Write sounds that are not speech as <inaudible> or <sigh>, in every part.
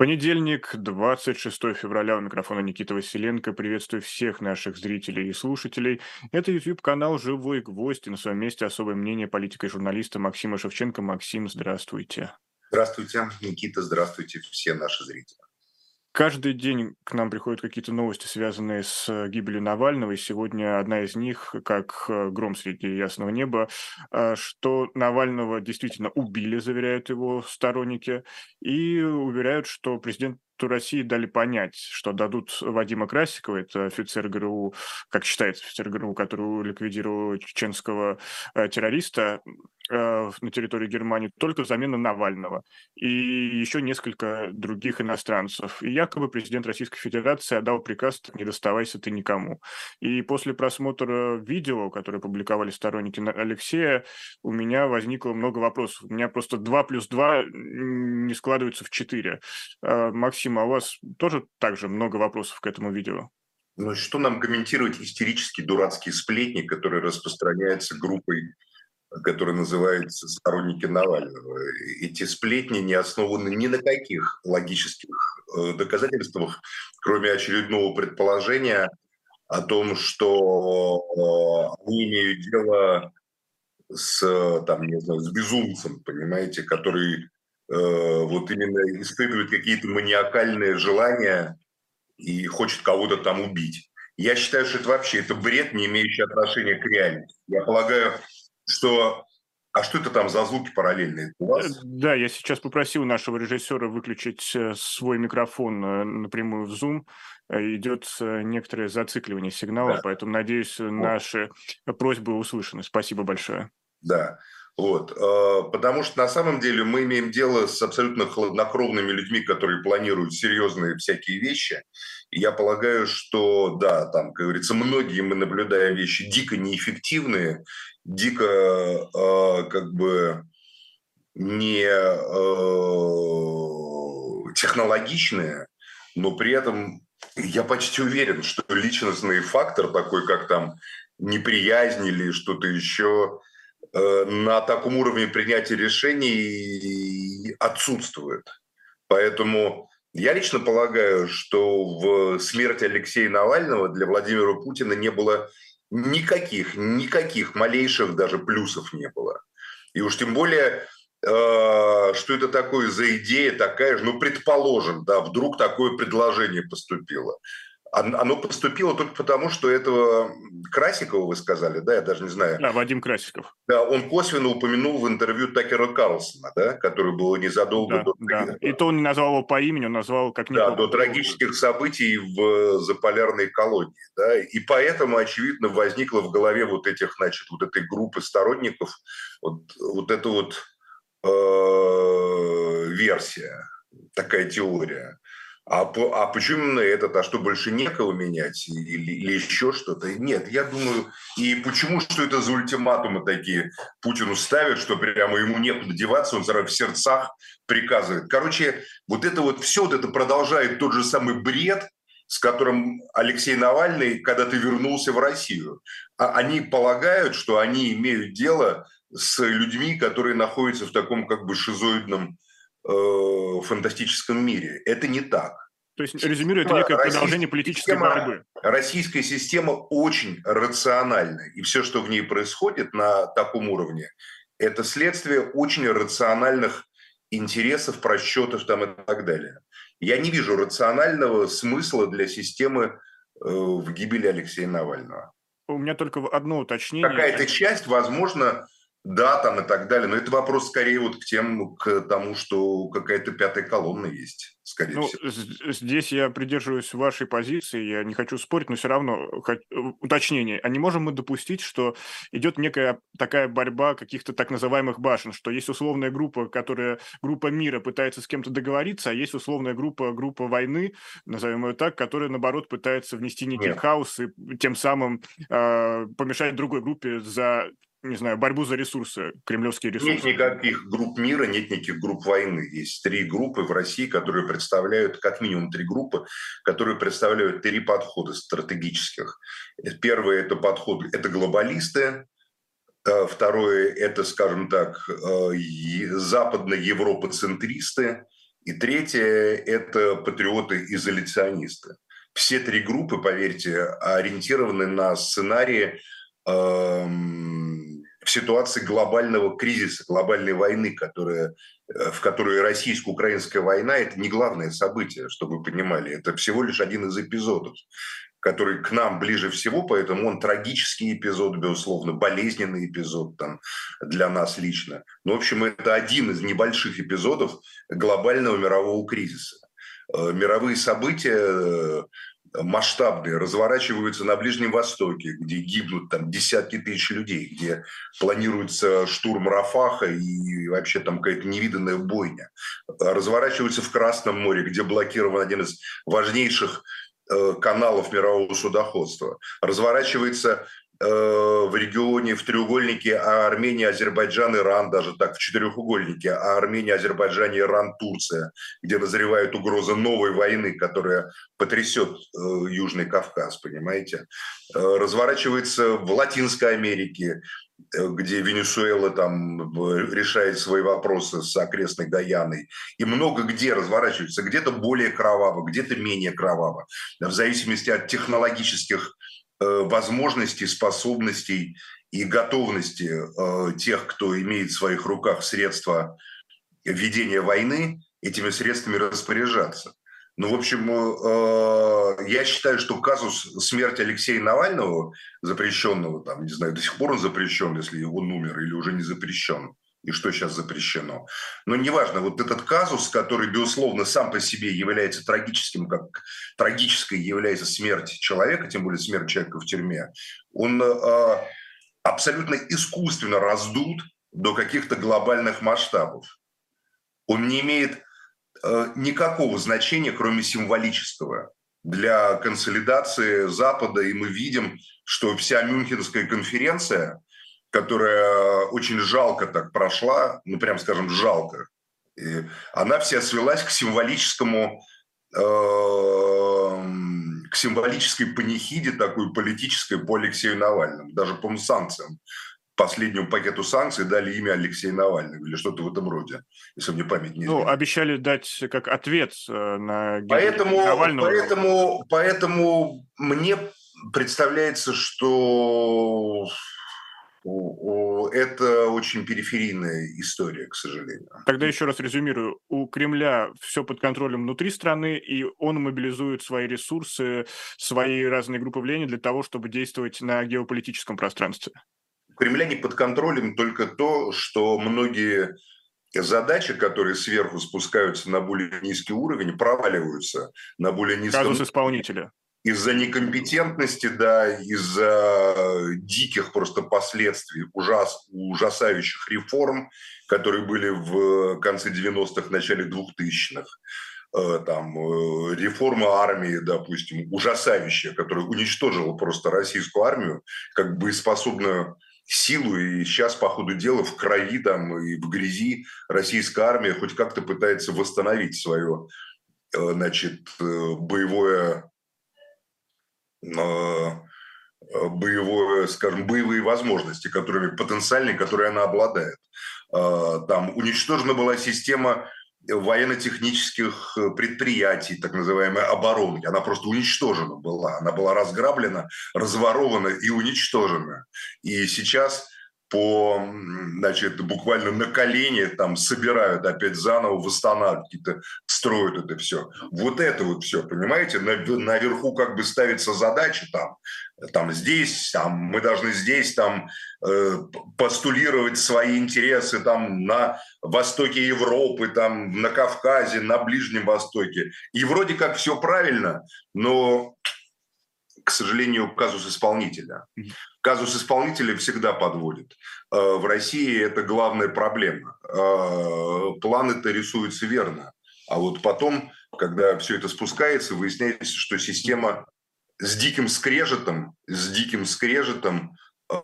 Понедельник, 26 февраля, у микрофона Никита Василенко. Приветствую всех наших зрителей и слушателей. Это YouTube-канал «Живой гвоздь» и на своем месте особое мнение политика и журналиста Максима Шевченко. Максим, здравствуйте. Здравствуйте, Никита, здравствуйте все наши зрители. Каждый день к нам приходят какие-то новости, связанные с э, гибелью Навального, и сегодня одна из них, как э, гром среди ясного неба, э, что Навального действительно убили, заверяют его сторонники, и уверяют, что президент России дали понять, что дадут Вадима Красикова, это офицер ГРУ, как считается, офицер ГРУ, который ликвидировал чеченского террориста, на территории Германии только замена Навального и еще несколько других иностранцев. И якобы президент Российской Федерации отдал приказ «не доставайся ты никому». И после просмотра видео, которое публиковали сторонники Алексея, у меня возникло много вопросов. У меня просто 2 плюс 2 не складывается в 4. Э, Максим, а у вас тоже также много вопросов к этому видео? Ну, что нам комментировать истерические дурацкие сплетни, которые распространяются группой который называется «Сторонники Навального». Эти сплетни не основаны ни на каких логических э, доказательствах, кроме очередного предположения о том, что э, они имеют дело с, там, не знаю, с безумцем, понимаете, который э, вот именно испытывает какие-то маниакальные желания и хочет кого-то там убить. Я считаю, что это вообще это бред, не имеющий отношения к реальности. Я полагаю, что а что это там за звуки параллельные у вас? Э, да, я сейчас попросил нашего режиссера выключить э, свой микрофон э, напрямую в Zoom. Идет некоторое зацикливание сигнала, да. поэтому, надеюсь, вот. наши просьбы услышаны. Спасибо большое. Да, вот. Потому что на самом деле мы имеем дело с абсолютно хладнокровными людьми, которые планируют серьезные всякие вещи. Я полагаю, что, да, там, как говорится, многие мы наблюдаем вещи дико неэффективные, дико э, как бы не э, технологичные, но при этом я почти уверен, что личностный фактор такой, как там неприязнь или что-то еще, э, на таком уровне принятия решений отсутствует. Поэтому я лично полагаю, что в смерти Алексея Навального для Владимира Путина не было никаких, никаких малейших даже плюсов не было. И уж тем более, э, что это такое за идея такая же, ну, предположим, да, вдруг такое предложение поступило. Оно поступило только потому, что этого Красикова, вы сказали, да, я даже не знаю. Да, Вадим Красиков. Да, он косвенно упомянул в интервью Такера Карлсона, да, который было незадолго да, до... Да. И то он не назвал его по имени, он назвал как Да, до трагических событий в заполярной колонии, да, и поэтому, очевидно, возникла в голове вот этих, значит, вот этой группы сторонников вот, вот эта вот э, версия, такая теория. А, а почему именно этот? А что, больше некого менять? Или, или еще что-то? Нет, я думаю... И почему, что это за ультиматумы такие Путину ставят, что прямо ему некуда деваться, он в сердцах приказывает. Короче, вот это вот все, вот это продолжает тот же самый бред, с которым Алексей Навальный когда-то вернулся в Россию. А они полагают, что они имеют дело с людьми, которые находятся в таком как бы шизоидном э, фантастическом мире. Это не так. То есть, резюмируя, это некое продолжение политической система, борьбы. Российская система очень рациональна. И все, что в ней происходит на таком уровне, это следствие очень рациональных интересов, просчетов там и так далее. Я не вижу рационального смысла для системы э, в гибели Алексея Навального. У меня только одно уточнение. Какая-то часть, возможно, да, там и так далее. Но это вопрос скорее вот к тем, к тому, что какая-то пятая колонна есть, скорее ну, всего. Здесь я придерживаюсь вашей позиции, я не хочу спорить, но все равно уточнение. А не можем мы допустить, что идет некая такая борьба каких-то так называемых башен, что есть условная группа, которая, группа мира пытается с кем-то договориться, а есть условная группа, группа войны, назовем ее так, которая, наоборот, пытается внести некий Нет. хаос и тем самым э, помешать другой группе за не знаю, борьбу за ресурсы, кремлевские ресурсы? Нет никаких групп мира, нет никаких групп войны. Есть три группы в России, которые представляют, как минимум три группы, которые представляют три подхода стратегических. Первый это подход, это глобалисты, э, Второе – это, скажем так, э, западно-европоцентристы. И третье – это патриоты-изоляционисты. Все три группы, поверьте, ориентированы на сценарии эм, в ситуации глобального кризиса, глобальной войны, которая, э, в которой российско-украинская война – это не главное событие, чтобы вы понимали. Это всего лишь один из эпизодов который к нам ближе всего, поэтому он трагический эпизод, безусловно, болезненный эпизод там, для нас лично. Но, в общем, это один из небольших эпизодов глобального мирового кризиса. Э, мировые события э, масштабные разворачиваются на Ближнем Востоке, где гибнут там десятки тысяч людей, где планируется штурм Рафаха и вообще там какая-то невиданная бойня. Разворачиваются в Красном море, где блокирован один из важнейших Э, каналов мирового судоходства. Разворачивается в регионе, в треугольнике а Армения, Азербайджан, Иран, даже так, в четырехугольнике, а Армения, Азербайджан, Иран, Турция, где назревает угроза новой войны, которая потрясет э, Южный Кавказ, понимаете. Разворачивается в Латинской Америке, Э, где Венесуэла там решает свои вопросы с окрестной Гаяной, и много где разворачивается, где-то более кроваво, где-то менее кроваво, в зависимости от технологических э, возможностей, способностей и готовности э, тех, кто имеет в своих руках средства ведения войны, этими средствами распоряжаться. Ну, в общем, э, я считаю, что казус смерти Алексея Навального, запрещенного, там, не знаю, до сих пор он запрещен, если он умер, или уже не запрещен, и что сейчас запрещено. Но неважно, вот этот казус, который, безусловно, сам по себе является трагическим, как трагической является смерть человека, тем более смерть человека в тюрьме, он э, абсолютно искусственно раздут до каких-то глобальных масштабов. Он не имеет Э, никакого значения, кроме символического, для консолидации Запада. И мы видим, что вся Мюнхенская конференция, которая очень жалко так прошла, ну прям скажем жалко, и она вся свелась к символическому э, к символической панихиде такой политической по Алексею Навальному, даже по санкциям последнему пакету санкций дали имя Алексея Навального или что-то в этом роде, если мне память не изменит. Ну, обещали дать как ответ э, на поэтому, Навального. Поэтому, поэтому мне представляется, что это очень периферийная история, к сожалению. Тогда еще раз резюмирую. У Кремля все под контролем внутри страны, и он мобилизует свои ресурсы, свои разные группы влияния для того, чтобы действовать на геополитическом пространстве. Кремля не под контролем только то, что многие задачи, которые сверху спускаются на более низкий уровень, проваливаются на более низкий Казус исполнителя. Из-за некомпетентности, да, из-за диких просто последствий, ужас, ужасающих реформ, которые были в конце 90-х, начале 2000-х э, там э, реформа армии, допустим, ужасающая, которая уничтожила просто российскую армию, как бы способную силу, и сейчас, по ходу дела, в крови там и в грязи российская армия хоть как-то пытается восстановить свое э, значит, боевое, боевое, скажем, боевые возможности, которыми потенциальные, которые она обладает. Там уничтожена была система военно-технических э, предприятий, так называемой обороны. Она просто уничтожена была. Она была разграблена, разворована и уничтожена. И сейчас по, значит, буквально на колени там собирают опять заново, восстанавливают, какие-то строят это все. Вот это вот все, понимаете, наверху как бы ставится задача там, там здесь, там мы должны здесь там э, постулировать свои интересы там на востоке Европы, там на Кавказе, на Ближнем Востоке. И вроде как все правильно, но к сожалению, казус исполнителя. Казус исполнителя всегда подводит. Э, в России это главная проблема. Э, планы-то рисуются верно. А вот потом, когда все это спускается, выясняется, что система с диким скрежетом, с диким скрежетом, э,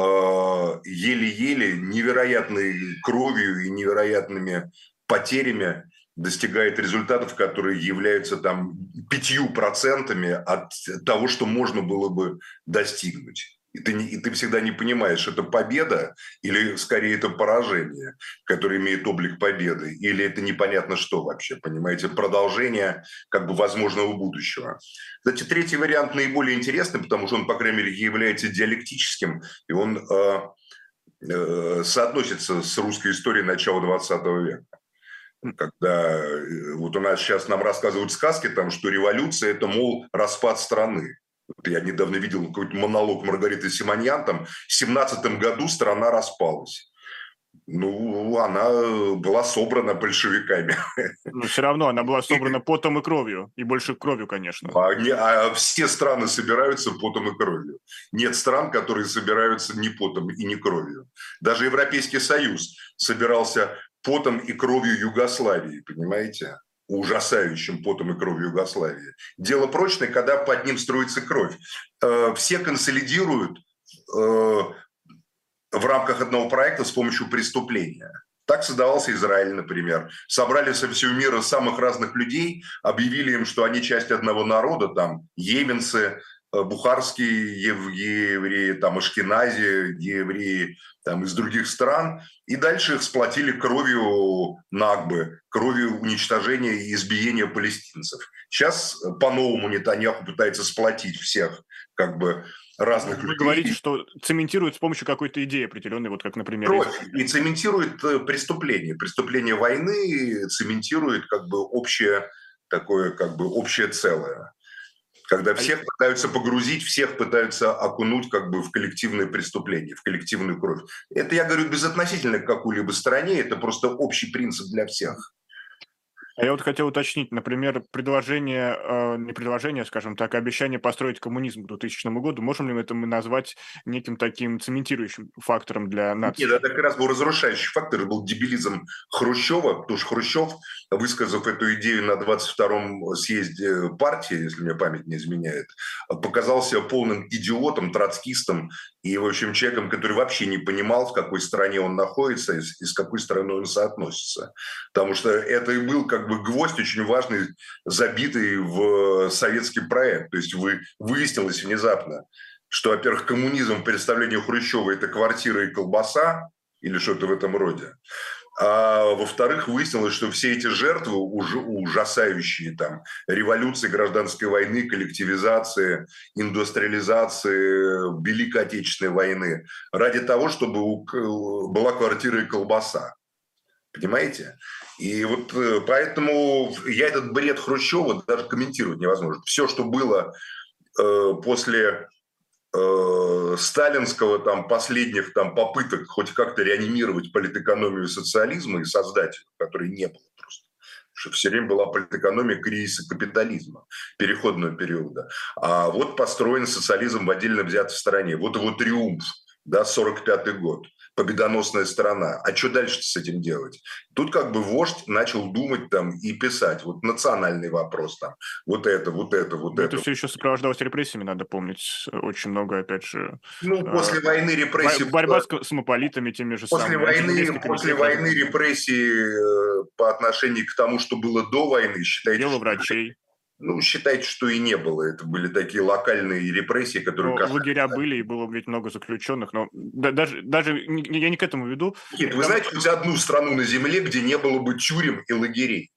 еле-еле, невероятной кровью и невероятными потерями достигает результатов, которые являются там пятью процентами от того, что можно было бы достигнуть. И ты, не, и ты всегда не понимаешь, это победа или скорее это поражение, которое имеет облик победы, или это непонятно что вообще, понимаете, продолжение как бы возможного будущего. Кстати, третий вариант наиболее интересный, потому что он, по крайней мере, является диалектическим, и он э, э, соотносится с русской историей начала 20 века когда э, вот у нас сейчас нам рассказывают сказки, там, что революция – это, мол, распад страны. Я недавно видел какой-то монолог Маргариты Симоньян, там, в 17 году страна распалась. Ну, она была собрана большевиками. <laughs> Но все равно она была собрана потом и кровью, и больше кровью, конечно. А, не, а все страны собираются потом и кровью. Нет стран, которые собираются не потом и не кровью. Даже Европейский Союз собирался потом и кровью Югославии, понимаете? ужасающим потом и кровью Югославии. Дело прочное, когда под ним строится кровь. Э, все консолидируют э, в рамках одного проекта с помощью преступления. Так создавался Израиль, например. Собрали со всего мира самых разных людей, объявили им, что они часть одного народа, там, йеменцы, бухарские евреи, там ашкенази, евреи там, из других стран. И дальше их сплотили кровью Нагбы, кровью уничтожения и избиения палестинцев. Сейчас э, по-новому Нетаньяху пытается сплотить всех как бы разных Вы людей. говорите, что цементирует с помощью какой-то идеи определенной, вот как, например... Кровь. И цементирует э, преступление. Преступление войны цементирует как бы общее такое как бы общее целое когда всех пытаются погрузить, всех пытаются окунуть как бы в коллективное преступление, в коллективную кровь. Это я говорю безотносительно к какой-либо стране, это просто общий принцип для всех. А я вот хотел уточнить, например, предложение, э, не предложение, скажем так, а обещание построить коммунизм к 2000 году, можем ли это мы назвать неким таким цементирующим фактором для нации? Нет, это как раз был разрушающий фактор, это был дебилизм Хрущева, потому что Хрущев, высказав эту идею на 22-м съезде партии, если мне память не изменяет, показался полным идиотом, троцкистом и, в общем, человеком, который вообще не понимал, в какой стране он находится и с какой страной он соотносится. Потому что это и был как бы гвоздь очень важный, забитый в советский проект. То есть вы, выяснилось внезапно, что, во-первых, коммунизм в представлении Хрущева – это квартира и колбаса, или что-то в этом роде. А во-вторых, выяснилось, что все эти жертвы уже ужасающие, там, революции, гражданской войны, коллективизации, индустриализации, Великой Отечественной войны, ради того, чтобы была квартира и колбаса. Понимаете? И вот э, поэтому я этот бред Хрущева даже комментировать невозможно. Все, что было э, после э, сталинского там последних там попыток хоть как-то реанимировать политэкономию социализма и создать, которой не было просто что все время была политэкономия кризиса капитализма, переходного периода. А вот построен социализм в отдельно взятой стране. Вот его триумф, да, 45 год победоносная страна. А что дальше с этим делать? Тут как бы вождь начал думать там и писать. Вот национальный вопрос там. Вот это, вот это, вот Но это. Это все еще сопровождалось репрессиями, надо помнить. Очень много, опять же... Ну, а, после э, войны репрессии... Борьба с космополитами теми же после самыми. Войны, после войны репрессии э, по отношению к тому, что было до войны, считайте... Дело врачей. Ну, считайте, что и не было. Это были такие локальные репрессии, которые... Ну, касались... Лагеря были, и было ведь много заключенных, но даже, даже я не к этому веду. Нет, вы знаете хоть одну страну на Земле, где не было бы тюрем и лагерей?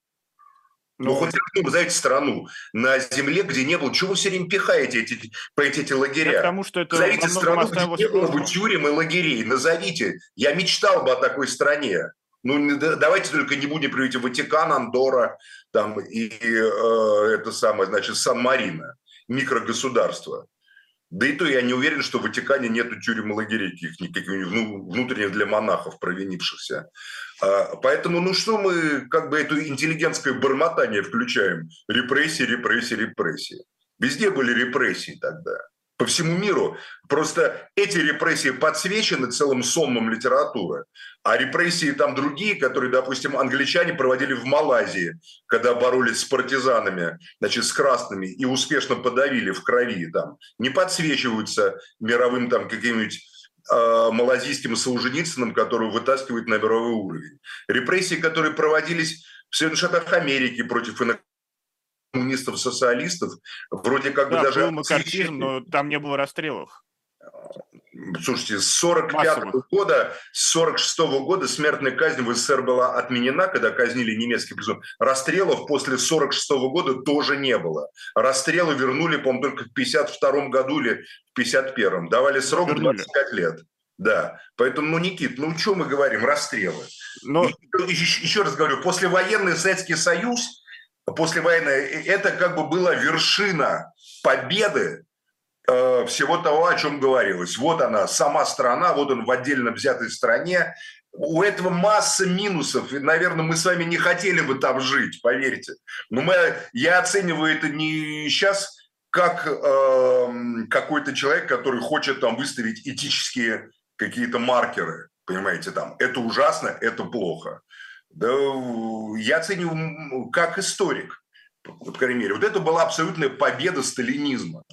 Ну, ну хоть одну, вы знаете, страну на Земле, где не было... Чего вы все время пихаете эти, по эти, эти лагеря? потому что это Назовите страну, где не было бы тюрем и лагерей. Назовите. Я мечтал бы о такой стране. Ну, давайте только не будем приводить Ватикан, Андора там, и э, это самое, значит, Сан-Марино, микрогосударство. Да и то я не уверен, что в Ватикане нету тюрем и лагерей никаких, ну, внутренних для монахов, провинившихся. А, поэтому, ну что мы как бы эту интеллигентское бормотание включаем? Репрессии, репрессии, репрессии. Везде были репрессии тогда по всему миру. Просто эти репрессии подсвечены целым сонмом литературы, а репрессии там другие, которые, допустим, англичане проводили в Малайзии, когда боролись с партизанами, значит, с красными, и успешно подавили в крови, там, не подсвечиваются мировым там каким-нибудь э, малазийским Солженицыным, который вытаскивает на мировой уровень. Репрессии, которые проводились в Соединенных Штатах Америки против коммунистов-социалистов, вроде как да, бы даже... был макартизм, но там не было расстрелов. Слушайте, с 45 -го года, с 46 -го года смертная казнь в СССР была отменена, когда казнили немецких призывов. Расстрелов после 46 -го года тоже не было. Расстрелы вернули, по-моему, только в 52 году или в 51 Давали срок вернули. 25 лет. Да. Поэтому, ну, Никит, ну, что мы говорим? Расстрелы. Но... Еще, еще раз говорю, послевоенный Советский Союз, послевоенный, это как бы была вершина победы Э, всего того, о чем говорилось. Вот она, сама страна, вот он в отдельно взятой стране. У этого масса минусов. И, наверное, мы с вами не хотели бы там жить, поверьте. Но мы, я оцениваю это не сейчас как э, какой-то человек, который хочет там выставить этические какие-то маркеры. Понимаете, там, это ужасно, это плохо. Да, я оцениваю как историк, по крайней мере. Вот это была абсолютная победа сталинизма.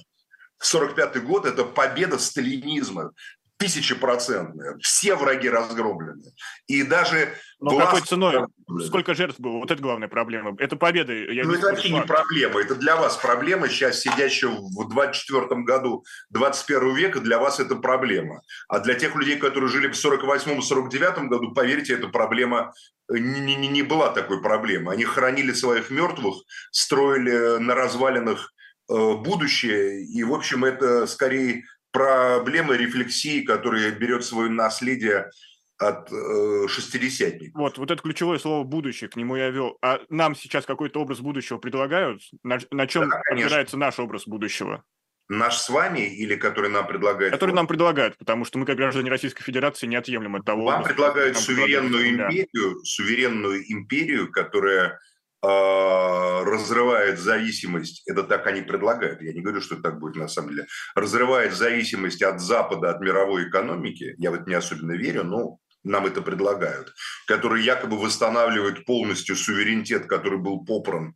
45 год – это победа сталинизма, тысячепроцентная. Все враги разгромлены. И даже... Но власть... какой ценой? Сколько жертв было? Вот это главная проблема. Это победа. Я ну, это вообще не проблема. Это для вас проблема. Сейчас сидящего в 24 году 21 века, для вас это проблема. А для тех людей, которые жили в 48-49 году, поверьте, эта проблема не, не, не была такой проблемой. Они хоронили своих мертвых, строили на развалинах Э, будущее. И, в общем, это скорее проблема рефлексии, которая берет свое наследие от э, шестидесятников. Вот, вот это ключевое слово «будущее», к нему я вел. А нам сейчас какой-то образ будущего предлагают? На, на чем да, опирается наш образ будущего? Наш с вами или который нам предлагают? Который нам предлагают, потому что мы, как граждане Российской Федерации, не отъемлем от того... Вам образа, предлагают суверенную предлагают, империю, суверенную империю, которая разрывает зависимость, это так они предлагают, я не говорю, что так будет на самом деле, разрывает зависимость от Запада, от мировой экономики, я в это не особенно верю, но нам это предлагают, который якобы восстанавливает полностью суверенитет, который был попран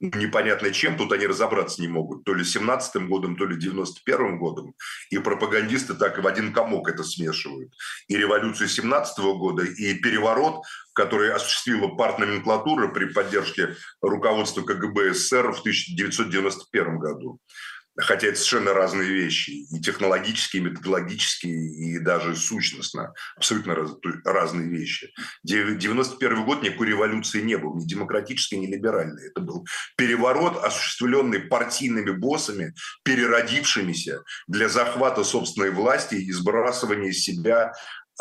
непонятно чем, тут они разобраться не могут, то ли 17 годом, то ли 91 годом, и пропагандисты так и в один комок это смешивают. И революцию 17 года, и переворот, который осуществила партноменклатура при поддержке руководства КГБ СССР в 1991 году хотя это совершенно разные вещи, и технологические, и методологические, и даже сущностно, абсолютно раз, разные вещи. 91 год никакой революции не был, ни демократической, ни либеральной. Это был переворот, осуществленный партийными боссами, переродившимися для захвата собственной власти и сбрасывания из себя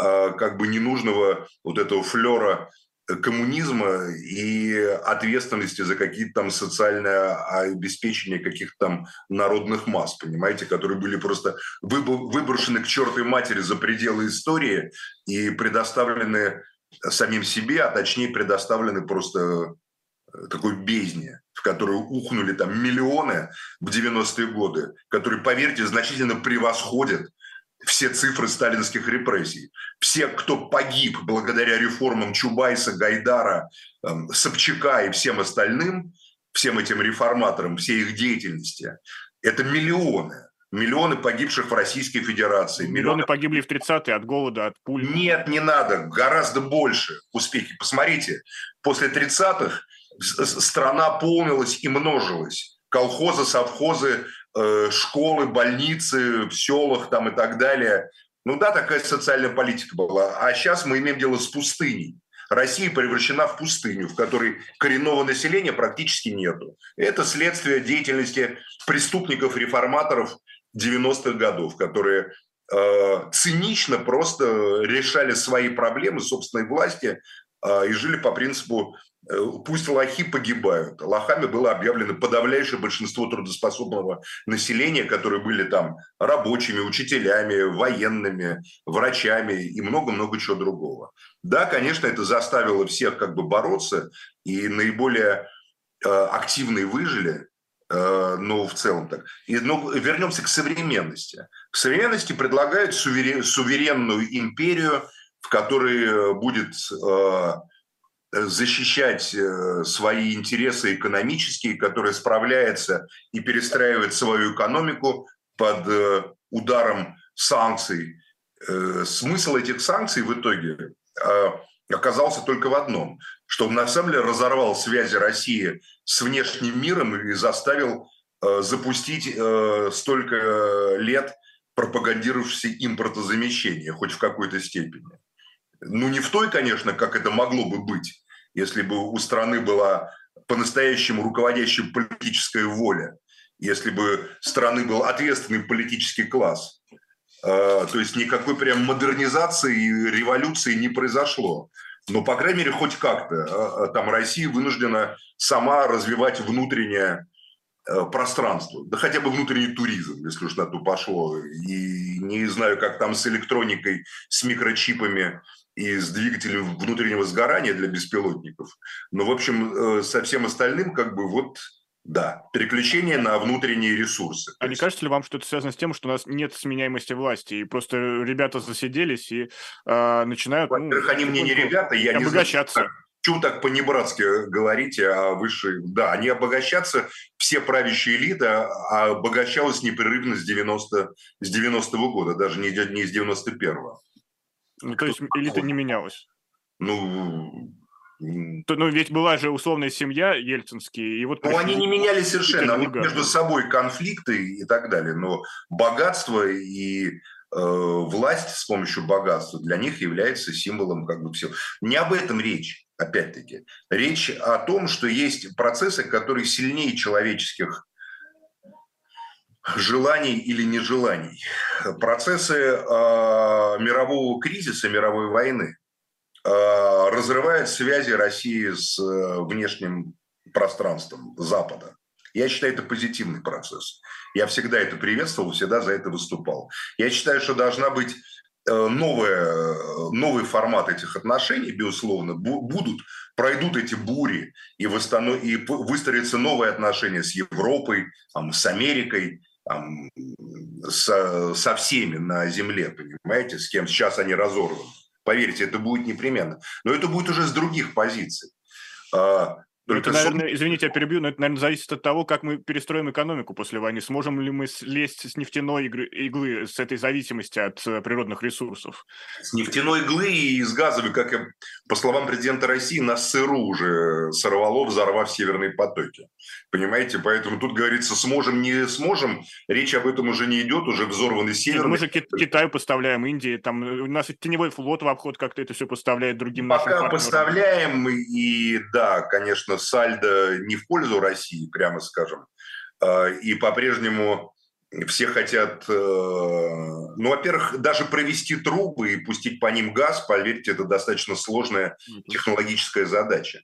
э, как бы ненужного вот этого флера коммунизма и ответственности за какие-то там социальное обеспечение каких-то там народных масс, понимаете, которые были просто выброшены к чертой матери за пределы истории и предоставлены самим себе, а точнее предоставлены просто э, такой бездне, в которую ухнули там миллионы в 90-е годы, которые, поверьте, значительно превосходят все цифры сталинских репрессий. Все, кто погиб благодаря реформам Чубайса, Гайдара, эм, Собчака и всем остальным, всем этим реформаторам, всей их деятельности, это миллионы. Миллионы погибших в Российской Федерации. Миллионы, миллионы погибли в 30-е от голода, от пуль. Нет, не надо. Гораздо больше успехи. Посмотрите, после 30-х страна полнилась и множилась. Колхозы, совхозы, школы, больницы в селах там и так далее. Ну да, такая социальная политика была. А сейчас мы имеем дело с пустыней. Россия превращена в пустыню, в которой коренного населения практически нету. Это следствие деятельности преступников-реформаторов 90-х годов, которые э, цинично просто решали свои проблемы собственной власти э, и жили по принципу Э, пусть лохи погибают. Лохами было объявлено подавляющее большинство трудоспособного населения, которые были там рабочими, учителями, военными, врачами и много-много чего другого. Да, конечно, это заставило всех как бы бороться, и наиболее э, активные выжили, но в целом так. И, но вернемся к современности. В современности предлагают суверен, суверенную империю, в которой э, будет э, защищать э, свои интересы экономические, которая справляется и перестраивает свою экономику под ударом санкций. Смысл этих санкций в итоге оказался только в одном, что на самом деле разорвал связи России с внешним миром и заставил запустить столько лет пропагандировавший импортозамещение, хоть в какой-то степени. Ну, не в той, конечно, как это могло бы быть, если бы у страны была по-настоящему руководящая политическая воля, если бы страны был ответственный политический класс. А, то есть никакой прям модернизации и революции не произошло. Но, по крайней мере, хоть как-то а, а, там Россия вынуждена сама развивать внутреннее пространство, да хотя бы внутренний туризм, если уж на то пошло. И не знаю, как там с электроникой, с микрочипами и с двигателем внутреннего сгорания для беспилотников. Но, в общем, э, со всем остальным, как бы вот да, переключение на внутренние ресурсы. А не кажется ли вам, что это связано с тем, что у нас нет сменяемости власти, и просто ребята засиделись и э, начинают... Ну, Во-первых, ну, они мне не ребята, я не знаю, Чего так по-небратски говорите о высшей... Да, они обогащаться, все правящие элита обогащалась непрерывно с 90 с 90 -го года, даже не, не с 91-го. Ну, то есть элита не менялась? Ну, то, ну, ведь была же условная семья ельцинские, и вот... Ну, они не менялись совершенно, вот между собой конфликты и так далее, но богатство и э, власть с помощью богатства для них является символом как бы всего. Не об этом речь опять-таки. Речь о том, что есть процессы, которые сильнее человеческих желаний или нежеланий. Процессы э, мирового кризиса, мировой войны э, разрывают связи России с э, внешним пространством Запада. Я считаю, это позитивный процесс. Я всегда это приветствовал, всегда за это выступал. Я считаю, что должна быть Э, новое, новый формат этих отношений, безусловно, будут, пройдут эти бури и, восстанов... и выстроятся новые отношения с Европой, там, с Америкой, там, со, со всеми на Земле, понимаете, с кем сейчас они разорваны. Поверьте, это будет непременно. Но это будет уже с других позиций. А, только это, наверное, извините, я перебью, но это, наверное, зависит от того, как мы перестроим экономику после войны. Сможем ли мы слезть с нефтяной иглы, с этой зависимости от э, природных ресурсов? С нефтяной иглы и с газовой, как я, по словам президента России, нас сыру уже сорвало, взорвав северные потоки. Понимаете? Поэтому тут говорится, сможем, не сможем. Речь об этом уже не идет, уже взорваны северные. мы же Китаю поставляем, Индии. Там, э, у нас теневой флот в обход как-то это все поставляет другим Пока нашим поставляем, и да, конечно, сальдо не в пользу России, прямо скажем. А, и по-прежнему все хотят, э, ну, во-первых, даже провести трубы и пустить по ним газ, поверьте, это достаточно сложная технологическая задача.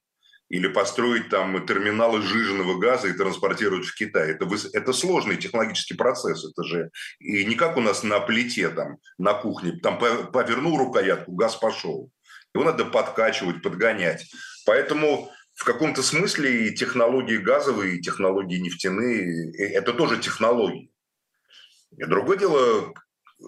Или построить там терминалы сжиженного газа и транспортировать в Китай. Это, это сложный технологический процесс. Это же и не как у нас на плите, там, на кухне. Там повернул рукоятку, газ пошел. Его надо подкачивать, подгонять. Поэтому в каком-то смысле и технологии газовые, и технологии нефтяные – это тоже технологии. И другое дело, э,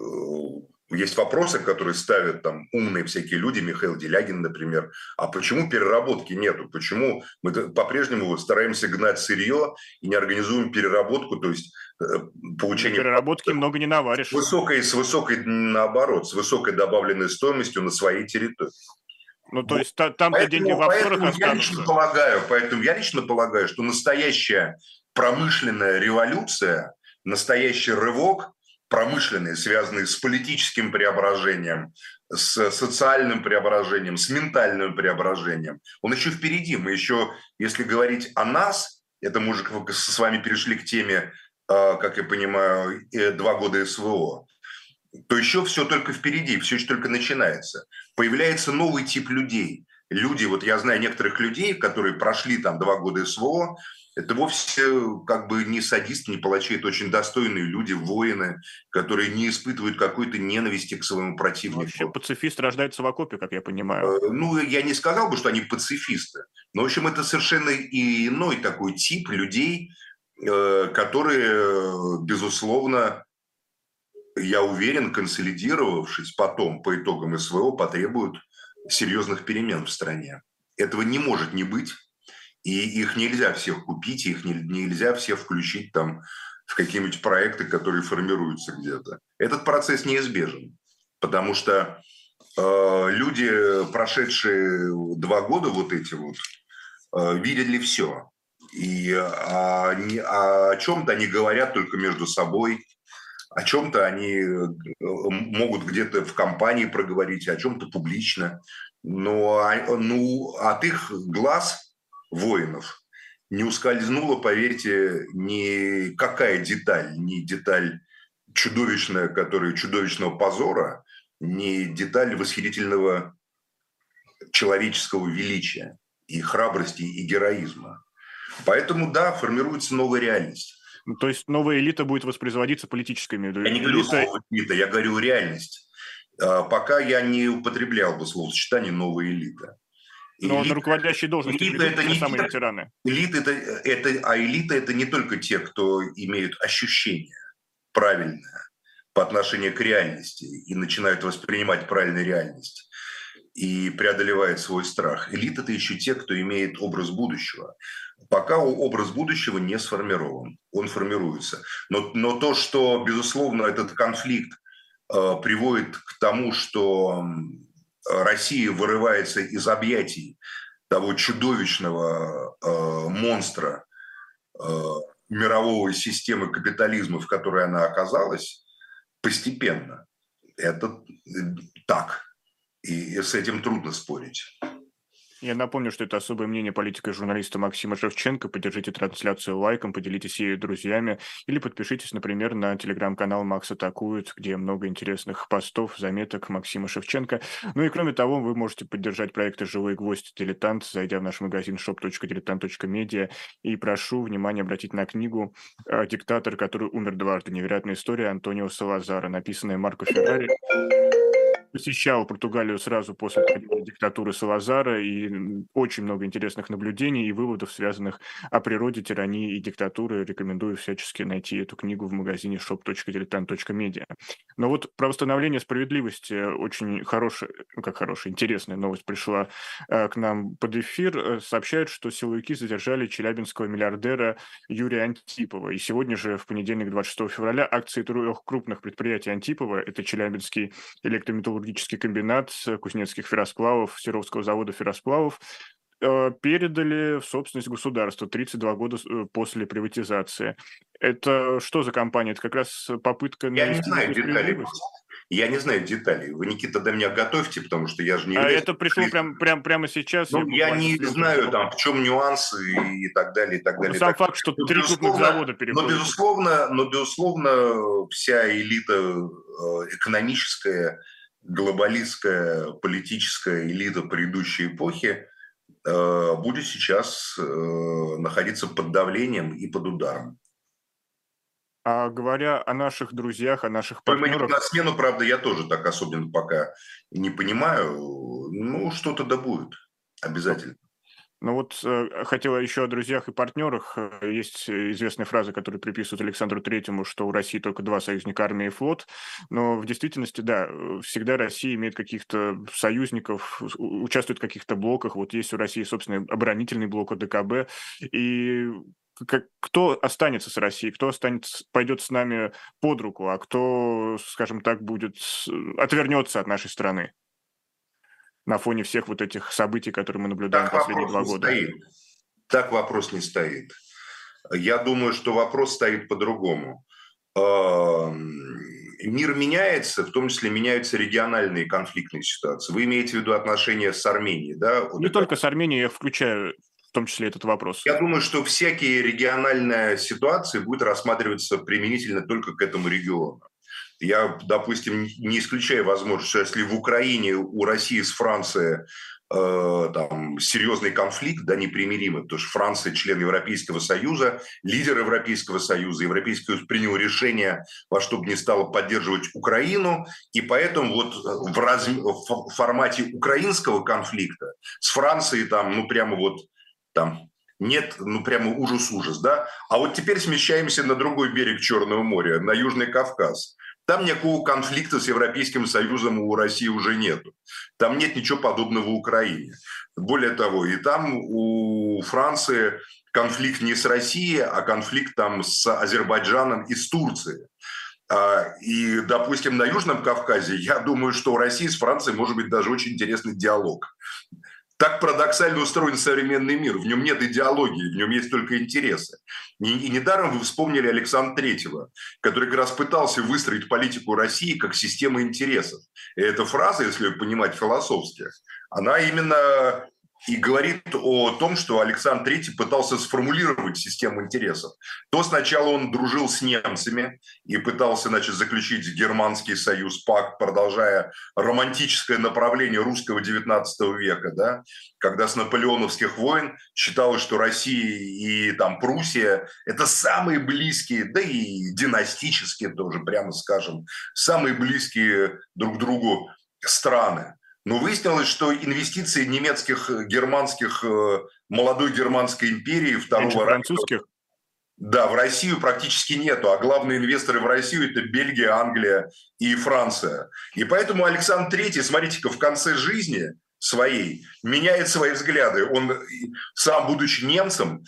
есть вопросы, которые ставят там умные всякие люди, Михаил Делягин, например. А почему переработки нету? Почему мы по-прежнему стараемся гнать сырье и не организуем переработку, то есть э, получение... Переработки много не наваришь. Высокой, с высокой, наоборот, с высокой добавленной стоимостью на своей территории. Ну, то есть там, поэтому, где деньги в офшорах останутся. Я лично полагаю, поэтому я лично полагаю, что настоящая промышленная революция, настоящий рывок промышленный, связанный с политическим преображением, с социальным преображением, с ментальным преображением, он еще впереди. Мы еще, если говорить о нас, это мы уже с вами перешли к теме, а, как я понимаю, э, два года СВО то еще все только впереди, все еще только начинается. Появляется новый тип людей. Люди, вот я знаю некоторых людей, которые прошли там два года СВО, это вовсе как бы не садисты, не палачи, это очень достойные люди, воины, которые не испытывают какой-то ненависти к своему противнику. Вообще пацифист рождается в окопе, как я понимаю. Э, ну, я не сказал бы, что они пацифисты. Но, в общем, это совершенно иной такой тип людей, э, которые, безусловно, я уверен, консолидировавшись потом по итогам СВО, потребуют серьезных перемен в стране. Этого не может не быть, и их нельзя всех купить, их нельзя всех включить там в какие-нибудь проекты, которые формируются где-то. Этот процесс неизбежен, потому что э, люди, прошедшие два года вот эти вот, э, видели все. И о, о чем-то они говорят только между собой, о чем-то они э, могут где-то в компании проговорить, о чем-то публично. Но а, ну, от их глаз воинов не ускользнула, поверьте, никакая деталь, ни деталь чудовищная, которая чудовищного позора, ни деталь восхитительного человеческого величия и храбрости и героизма. Поэтому, да, формируется новая реальность. То есть новая элита будет воспроизводиться политическими. Я не говорю слово элита, я говорю реальность. А, пока я не употреблял бы словосочетание «новая элита». Но элита, на руководящие должности элита это не самые те, ветераны. Элита это, это, а элита это не только те, кто имеют ощущение правильное по отношению к реальности и начинают воспринимать правильную реальность и преодолевает свой страх. Элита – это еще те, кто имеет образ будущего. Пока образ будущего не сформирован, он формируется. Но, но то, что, безусловно, этот конфликт э, приводит к тому, что Россия вырывается из объятий того чудовищного э, монстра э, мировой системы капитализма, в которой она оказалась, постепенно. Это э, так. И с этим трудно спорить. Я напомню, что это особое мнение политика и журналиста Максима Шевченко. Поддержите трансляцию лайком, поделитесь ею друзьями или подпишитесь, например, на телеграм-канал Макс Атакует, где много интересных постов, заметок Максима Шевченко. Ну и кроме того, вы можете поддержать проекты «Живой гвоздь» «Дилетант», зайдя в наш магазин shop.diletant.media. И прошу внимание обратить на книгу э, «Диктатор, который умер дважды. Невероятная история» Антонио Салазара, написанная Марко Феррари посещал Португалию сразу после диктатуры Салазара, и очень много интересных наблюдений и выводов, связанных о природе тирании и диктатуры. Рекомендую всячески найти эту книгу в магазине shop.diletant.media. Но вот про восстановление справедливости очень хорошая, ну как хорошая, интересная новость пришла э, к нам под эфир. Сообщают, что силовики задержали челябинского миллиардера Юрия Антипова. И сегодня же, в понедельник, 26 февраля, акции трех крупных предприятий Антипова, это Челябинский электрометаллургический металлургический комбинат кузнецких ферросплавов, Серовского завода ферросплавов, э, передали в собственность государства 32 года э, после приватизации. Это что за компания? Это как раз попытка... Я не знаю деталей. Я не знаю деталей. Вы, Никита, до меня готовьте, потому что я же не... А это пришло прям, прям, прямо сейчас? Ну, я, я не знаю, там, в чем нюансы и, и так далее, и так далее. Сам так факт, что три крупных завода переходят. Но, безусловно, но, безусловно, вся элита э, экономическая глобалистская политическая элита предыдущей эпохи э, будет сейчас э, находиться под давлением и под ударом. А говоря о наших друзьях, о наших партнерах... На смену, правда, я тоже так особенно пока не понимаю. Ну, что-то да будет обязательно. Ну вот э, хотела еще о друзьях и партнерах. Э, есть известная фраза, которую приписывают Александру Третьему, что у России только два союзника, армия и флот. Но в действительности, да, э, всегда Россия имеет каких-то союзников, участвует в каких-то блоках. Вот есть у России, собственно, оборонительный блок ОДКБ. И как, кто останется с Россией, кто останется, пойдет с нами под руку, а кто, скажем так, будет отвернется от нашей страны? На фоне всех вот этих событий, которые мы наблюдаем так последние два года? Стоит. Так вопрос не стоит. Я думаю, что вопрос стоит по-другому. Мир меняется, в том числе меняются региональные конфликтные ситуации. Вы имеете в виду отношения с Арменией, да? Не только с Арменией, я включаю в том числе этот вопрос. Я думаю, что всякие региональные ситуации будут рассматриваться применительно только к этому региону. Я, допустим, не исключаю возможность, что если в Украине у России с Францией э, там, серьезный конфликт, да, непримиримый, потому что Франция член Европейского Союза, лидер Европейского Союза, Европейский Союз принял решение во что бы ни стало поддерживать Украину, и поэтому вот в, раз... в формате украинского конфликта с Францией там, ну, прямо вот там нет, ну прямо ужас-ужас, да? А вот теперь смещаемся на другой берег Черного моря, на Южный Кавказ. Там никакого конфликта с Европейским Союзом у России уже нет. Там нет ничего подобного в Украине. Более того, и там у Франции конфликт не с Россией, а конфликт там с Азербайджаном и с Турцией. А, и, допустим, на Южном Кавказе, я думаю, что у России с Францией может быть даже очень интересный диалог. Так парадоксально устроен современный мир. В нем нет идеологии, в нем есть только интересы. И, и недаром вы вспомнили Александра Третьего, который как раз пытался выстроить политику России как систему интересов. И эта фраза, если понимать философски, она именно и говорит о том, что Александр III пытался сформулировать систему интересов. То сначала он дружил с немцами и пытался значит, заключить Германский союз, пакт, продолжая романтическое направление русского XIX века, да, когда с наполеоновских войн считалось, что Россия и там, Пруссия – это самые близкие, да и династические тоже, прямо скажем, самые близкие друг другу страны. Но выяснилось, что инвестиции немецких, э, германских, э, молодой германской империи второго французских? Да, в Россию практически нету, а главные инвесторы в Россию – это Бельгия, Англия и Франция. И поэтому Александр III, смотрите-ка, в конце жизни своей меняет свои взгляды. Он, сам будучи немцем,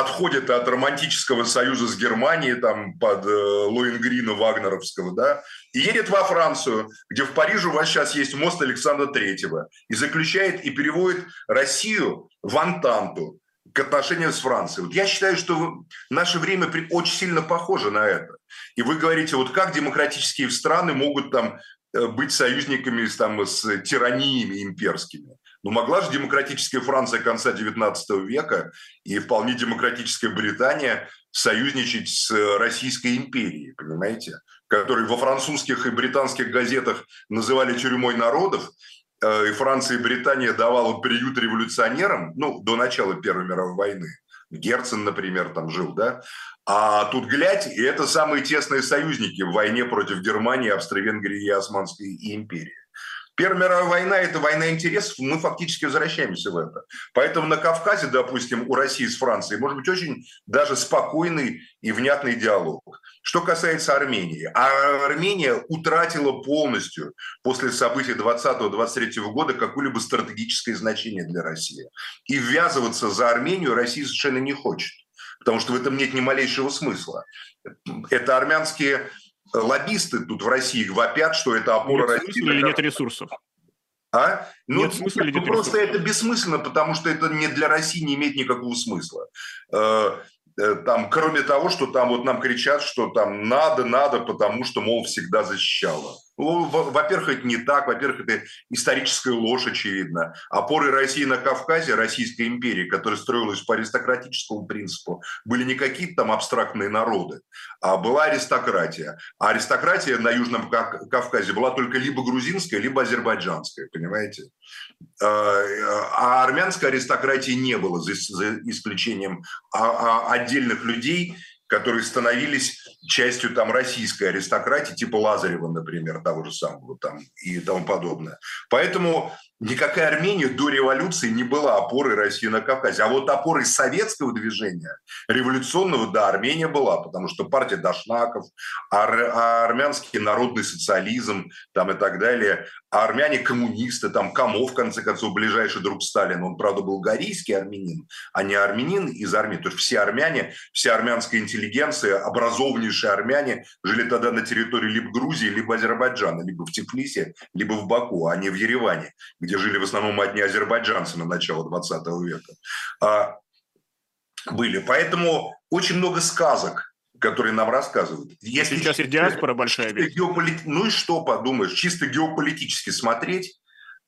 отходит от романтического союза с Германией, там, под э, Лоингрина Вагнеровского, да, и едет во Францию, где в Париже у вас сейчас есть мост Александра Третьего, и заключает и переводит Россию в Антанту к отношениям с Францией. Вот я считаю, что наше время очень сильно похоже на это. И вы говорите, вот как демократические страны могут там э, быть союзниками там, с тираниями имперскими. Но ну, могла же демократическая Франция конца XIX века и вполне демократическая Британия союзничать с Российской империей, понимаете? Которую во французских и британских газетах называли тюрьмой народов, э, и Франция и Британия давала приют революционерам, ну, до начала Первой мировой войны. Герцен, например, там жил, да? А тут глядь, и это самые тесные союзники в войне против Германии, Австро-Венгрии и Османской империи. Первая мировая война – это война интересов, мы фактически возвращаемся в это. Поэтому на Кавказе, допустим, у России с Францией может быть очень даже спокойный и внятный диалог. Что касается Армении. А Армения утратила полностью после событий 20-23 года какое-либо стратегическое значение для России. И ввязываться за Армению Россия совершенно не хочет потому что в этом нет ни малейшего смысла. Это армянские лоббисты тут в России вопят, что это опора нет России. Или нет ресурсов? А? Ну, нет смысла нет просто ресурсов? это бессмысленно, потому что это не для России не имеет никакого смысла. Э, э, там, кроме того, что там вот нам кричат, что там надо, надо, потому что, мол, всегда защищала. Ну, во-первых, это не так. Во-первых, это историческая ложь, очевидно. Опоры России на Кавказе, Российской империи, которая строилась по аристократическому принципу, были не какие-то там абстрактные народы, а была аристократия. А аристократия на Южном Кавказе была только либо грузинская, либо азербайджанская, понимаете? А, а армянской аристократии не было, за исключением а, отдельных людей, которые становились частью там российской аристократии, типа Лазарева, например, того же самого там и тому подобное. Поэтому никакая Армения до революции не была опорой России на Кавказе. А вот опорой советского движения, революционного, да, Армения была, потому что партия Дашнаков, ар- армянский народный социализм там и так далее, а армяне коммунисты, там Комов, в конце концов, ближайший друг Сталина, он, правда, был горийский армянин, а не армянин из армии. То есть все армяне, вся армянская интеллигенция, образованнейшие армяне жили тогда на территории либо Грузии, либо Азербайджана, либо в Тифлисе, либо в Баку, а не в Ереване, где жили в основном одни азербайджанцы на начало 20 века. А, были. Поэтому очень много сказок которые нам рассказывают. Если Сейчас и диаспора большая. Геополит... Ну и что подумаешь? Чисто геополитически смотреть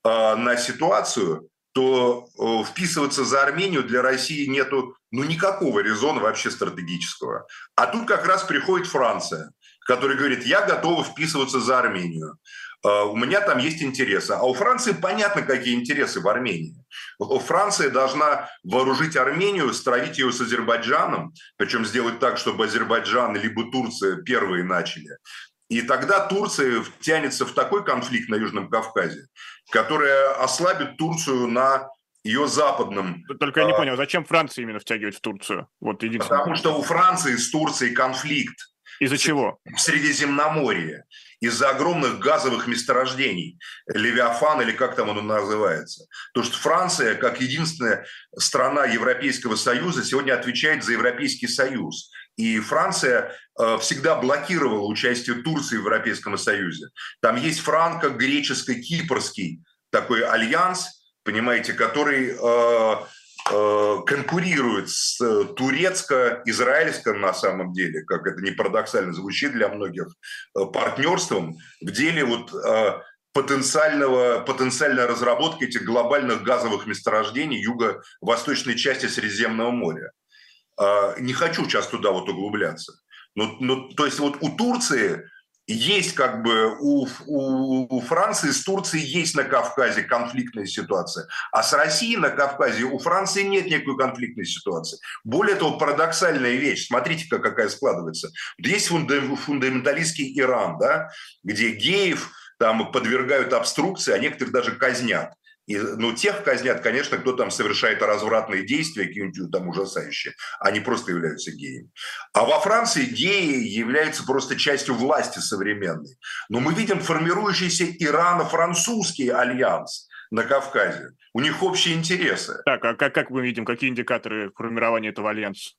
э, на ситуацию, то э, вписываться за Армению для России нету ну, никакого резона вообще стратегического. А тут как раз приходит Франция, которая говорит, я готова вписываться за Армению. Э, у меня там есть интересы. А у Франции понятно, какие интересы в Армении. Франция должна вооружить Армению, стравить ее с Азербайджаном, причем сделать так, чтобы Азербайджан либо Турция первые начали. И тогда Турция втянется в такой конфликт на Южном Кавказе, который ослабит Турцию на ее западном... Только я не а, понял, зачем Франция именно втягивать в Турцию? Вот единственное. Потому что у Франции с Турцией конфликт. Из-за чего? В Средиземноморье из-за огромных газовых месторождений, Левиафан или как там оно называется. То, что Франция, как единственная страна Европейского Союза, сегодня отвечает за Европейский Союз. И Франция э, всегда блокировала участие Турции в Европейском Союзе. Там есть франко-греческо-кипрский такой альянс, понимаете, который э, э, конкурирует с турецко-израильским на самом деле, как это не парадоксально звучит для многих, э, партнерством в деле вот э, потенциального, потенциальной разработки этих глобальных газовых месторождений юго-восточной части Средиземного моря. Э, не хочу сейчас туда вот углубляться. Но, но, то есть вот у Турции есть как бы у, у, у Франции с Турцией есть на Кавказе конфликтная ситуация, а с Россией на Кавказе у Франции нет никакой конфликтной ситуации. Более того, парадоксальная вещь, смотрите, какая складывается. Есть фундаменталистский Иран, да, где геев там подвергают обструкции, а некоторых даже казнят. И, ну, тех казнят, конечно, кто там совершает развратные действия, какие-нибудь там ужасающие. Они просто являются геями. А во Франции геи являются просто частью власти современной. Но мы видим формирующийся ирано-французский альянс на Кавказе. У них общие интересы. Так, а как, как мы видим, какие индикаторы формирования этого альянса?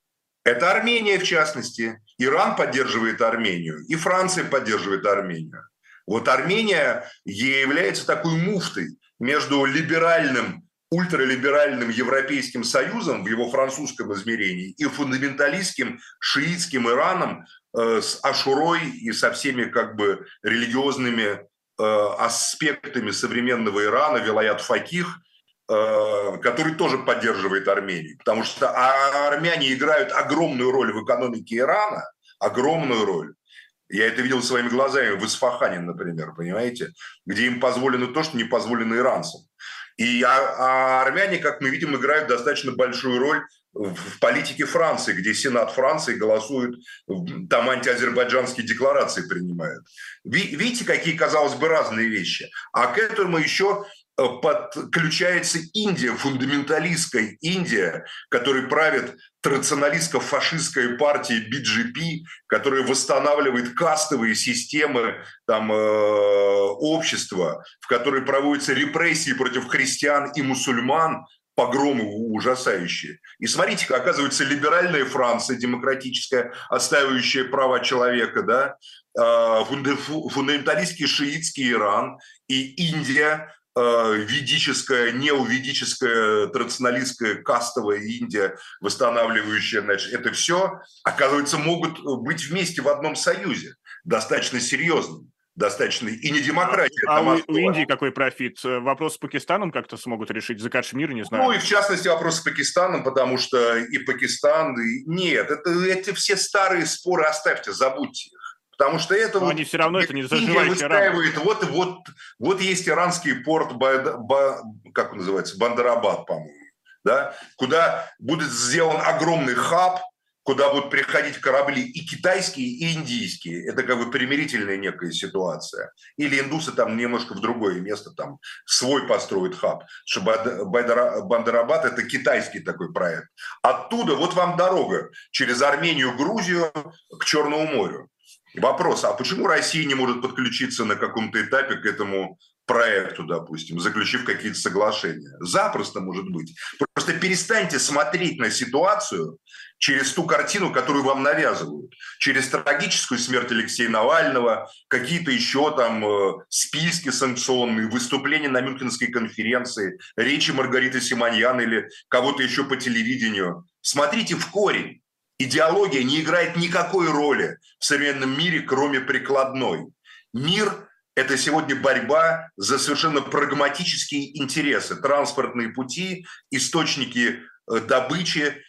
Это Армения, в частности. Иран поддерживает Армению, и Франция поддерживает Армению. Вот Армения является такой муфтой между либеральным, ультралиберальным Европейским Союзом в его французском измерении и фундаменталистским шиитским Ираном э, с Ашурой и со всеми как бы религиозными э, аспектами современного Ирана, Вилаят Факих, э, который тоже поддерживает Армению. Потому что а, армяне играют огромную роль в экономике Ирана, огромную роль. Я это видел своими глазами в Исфахане, например, понимаете, где им позволено то, что не позволено иранцам. И а, а армяне, как мы видим, играют достаточно большую роль в политике Франции, где Сенат Франции голосует, там антиазербайджанские декларации принимают. Видите, какие, казалось бы, разные вещи. А к этому еще Э, подключается Индия, фундаменталистская Индия, которой правит традиционалистско-фашистская партия BJP, которая восстанавливает кастовые системы там, э, общества, в которой проводятся репрессии против христиан и мусульман, погромы ужасающие. И смотрите, оказывается, либеральная Франция, демократическая, отстаивающая права человека, да, э, фундаменталистский шиитский Иран и Индия, ведическая, неоведическая, традиционалистская, кастовая Индия, восстанавливающая, значит, это все, оказывается, могут быть вместе в одном союзе, достаточно серьезным достаточно и не демократия. А у, у Индии какой профит? Вопрос с Пакистаном как-то смогут решить? За Кашмир, не знаю. Ну и в частности вопрос с Пакистаном, потому что и Пакистан, и... нет, это эти все старые споры оставьте, забудьте. Потому что это... Но вот, они все равно это не заживающая рана. Вот, вот, вот есть иранский порт, как он называется, Бандарабад, по-моему, да, куда будет сделан огромный хаб, куда будут приходить корабли и китайские, и индийские. Это как бы примирительная некая ситуация. Или индусы там немножко в другое место, там свой построят хаб. Что Бандарабад – это китайский такой проект. Оттуда вот вам дорога через Армению, Грузию к Черному морю. Вопрос, а почему Россия не может подключиться на каком-то этапе к этому проекту, допустим, заключив какие-то соглашения? Запросто может быть. Просто перестаньте смотреть на ситуацию через ту картину, которую вам навязывают, через трагическую смерть Алексея Навального, какие-то еще там э, списки санкционные, выступления на Мюнхенской конференции, речи Маргариты Симоньян или кого-то еще по телевидению. Смотрите в корень идеология не играет никакой роли в современном мире, кроме прикладной. Мир – это сегодня борьба за совершенно прагматические интересы, транспортные пути, источники э, добычи,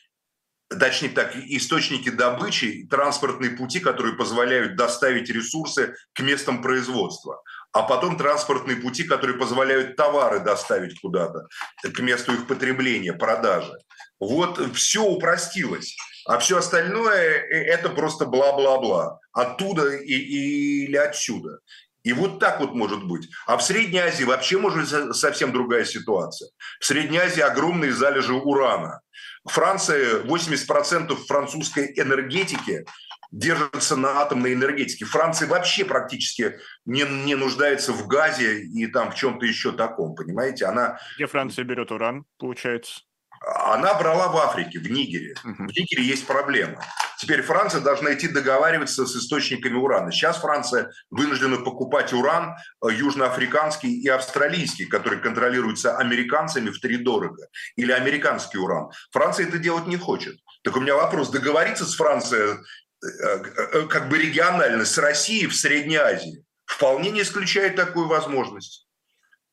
точнее так, источники добычи, транспортные пути, которые позволяют доставить ресурсы к местам производства, а потом транспортные пути, которые позволяют товары доставить куда-то, к месту их потребления, продажи. Вот все упростилось. А все остальное – э, это просто бла-бла-бла. Оттуда и, и, или отсюда. И вот так вот может быть. А в Средней Азии вообще может быть совсем другая ситуация. В Средней Азии огромные залежи урана. Франция, 80% французской энергетики держится на атомной энергетике. Франция вообще практически не, не нуждается в газе и там в чем-то еще таком, понимаете? Она... Где Франция берет уран, получается? Она брала в Африке, в Нигере. В Нигере есть проблема. Теперь Франция должна идти договариваться с источниками урана. Сейчас Франция вынуждена покупать уран э, южноафриканский и австралийский, который контролируется американцами в три дорого. Или американский уран. Франция это делать не хочет. Так у меня вопрос, договориться с Францией э, э, как бы регионально с Россией в Средней Азии вполне не исключает такую возможность.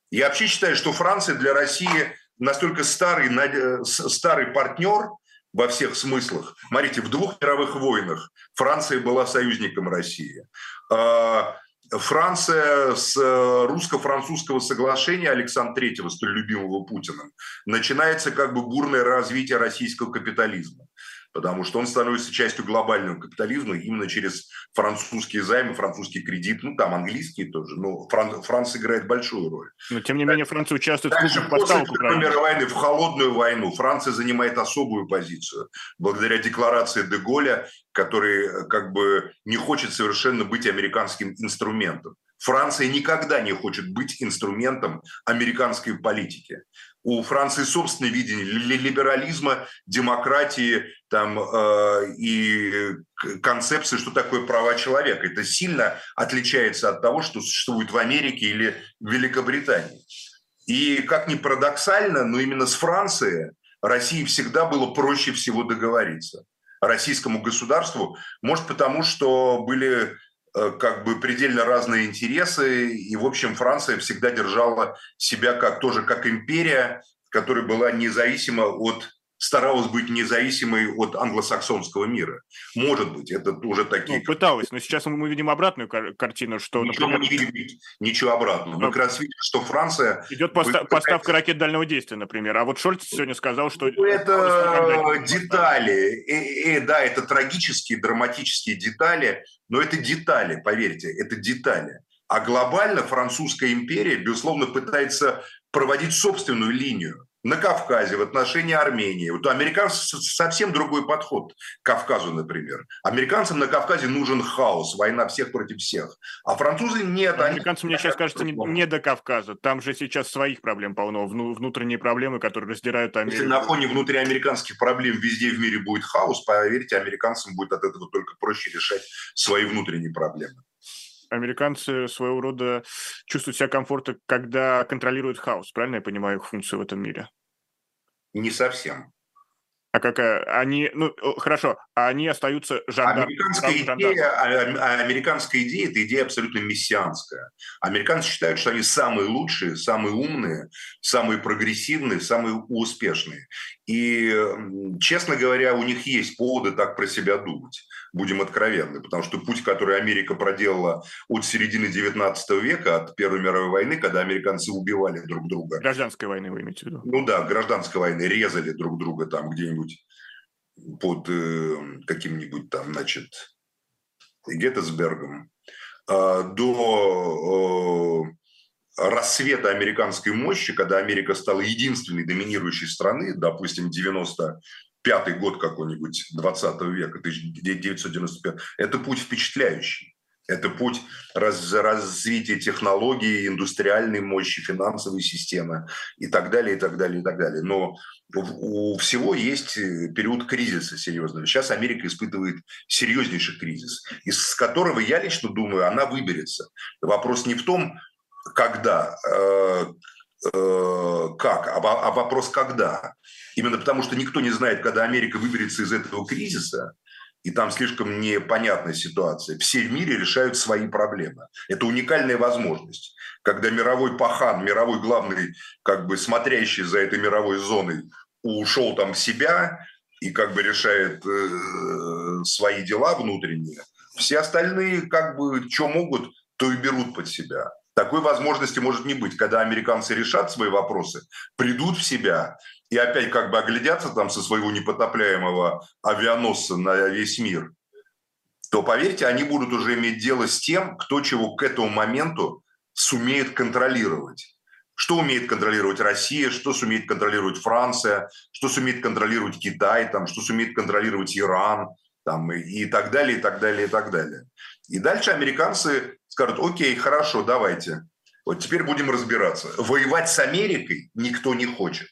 Я вообще считаю, что Франция для России настолько старый, старый партнер во всех смыслах. Смотрите, в двух мировых войнах Франция была союзником России. А, Франция с русско-французского соглашения Александра III, столь любимого Путиным, начинается как бы бурное развитие российского капитализма потому что он становится частью глобального капитализма именно через французские займы, французский кредит, ну там английские тоже, но Фран... Франция играет большую роль. Но тем не менее Франция участвует Дальше, в после Второй мировой войны, в холодную войну, Франция занимает особую позицию. Благодаря декларации Деголя, который как бы не хочет совершенно быть американским инструментом. Франция никогда не хочет быть инструментом американской политики у Франции собственное видение либерализма, демократии там, э, и концепции, что такое права человека. Это сильно отличается от того, что существует в Америке или Великобритании. И как ни парадоксально, но именно с Францией России всегда было проще всего договориться. Российскому государству, может потому, что были как бы предельно разные интересы, и, в общем, Франция всегда держала себя как тоже как империя, которая была независима от старалась быть независимой от англосаксонского мира. Может быть, это уже такие... Ну, пыталась, но сейчас мы видим обратную кар- картину, что... Ничего например... мы не видим, ничего обратного. Мы как раз видим, что Франция... Идет поста- поставка ракет дальнего действия, например. А вот Шольц сегодня сказал, что... Ну, это детали. И, и, да, это трагические, драматические детали, но это детали, поверьте, это детали. А глобально французская империя, безусловно, пытается проводить собственную линию на Кавказе, в отношении Армении. Вот у американцев совсем другой подход к Кавказу, например. Американцам на Кавказе нужен хаос, война всех против всех. А французы нет. Американцам, мне сейчас кажется, не, не до Кавказа. Там же сейчас своих проблем полно, внутренние проблемы, которые раздирают Америку. Если на фоне внутриамериканских проблем везде в мире будет хаос, поверьте, американцам будет от этого только проще решать свои внутренние проблемы американцы своего рода чувствуют себя комфортно, когда контролируют хаос. Правильно я понимаю их функцию в этом мире? Не совсем. А какая? Они, ну, хорошо, а они остаются жандармами. Американская, идея, а, а, американская идея – это идея абсолютно мессианская. Американцы считают, что они самые лучшие, самые умные, самые прогрессивные, самые успешные. И, честно говоря, у них есть поводы так про себя думать будем откровенны, потому что путь, который Америка проделала от середины 19 века, от Первой мировой войны, когда американцы убивали друг друга. Гражданской войны вы имеете в виду? Ну да, гражданской войны, резали друг друга там где-нибудь под э, каким-нибудь там, значит, Геттесбергом, э, до э, рассвета американской мощи, когда Америка стала единственной доминирующей страны, допустим, 90 пятый год какой-нибудь 20 века, 1995, это путь впечатляющий. Это путь раз, развития технологий, индустриальной мощи, финансовой системы и так далее, и так далее, и так далее. Но у всего есть э, период кризиса серьезного. Сейчас Америка испытывает серьезнейший кризис, из которого, я лично думаю, она выберется. Вопрос не в том, когда, э, как, а, а вопрос когда. Именно потому, что никто не знает, когда Америка выберется из этого кризиса, и там слишком непонятная ситуация. Все в мире решают свои проблемы. Это уникальная возможность, когда мировой пахан, мировой главный, как бы смотрящий за этой мировой зоной, ушел там в себя и как бы решает э, свои дела внутренние. Все остальные как бы что могут, то и берут под себя. Такой возможности может не быть, когда американцы решат свои вопросы, придут в себя и опять как бы оглядятся там со своего непотопляемого авианосца на весь мир, то, поверьте, они будут уже иметь дело с тем, кто чего к этому моменту сумеет контролировать. Что умеет контролировать Россия, что сумеет контролировать Франция, что сумеет контролировать Китай, там, что сумеет контролировать Иран там, и, и так далее, и так далее, и так далее. И дальше американцы скажут, окей, хорошо, давайте. Вот теперь будем разбираться. Воевать с Америкой никто не хочет.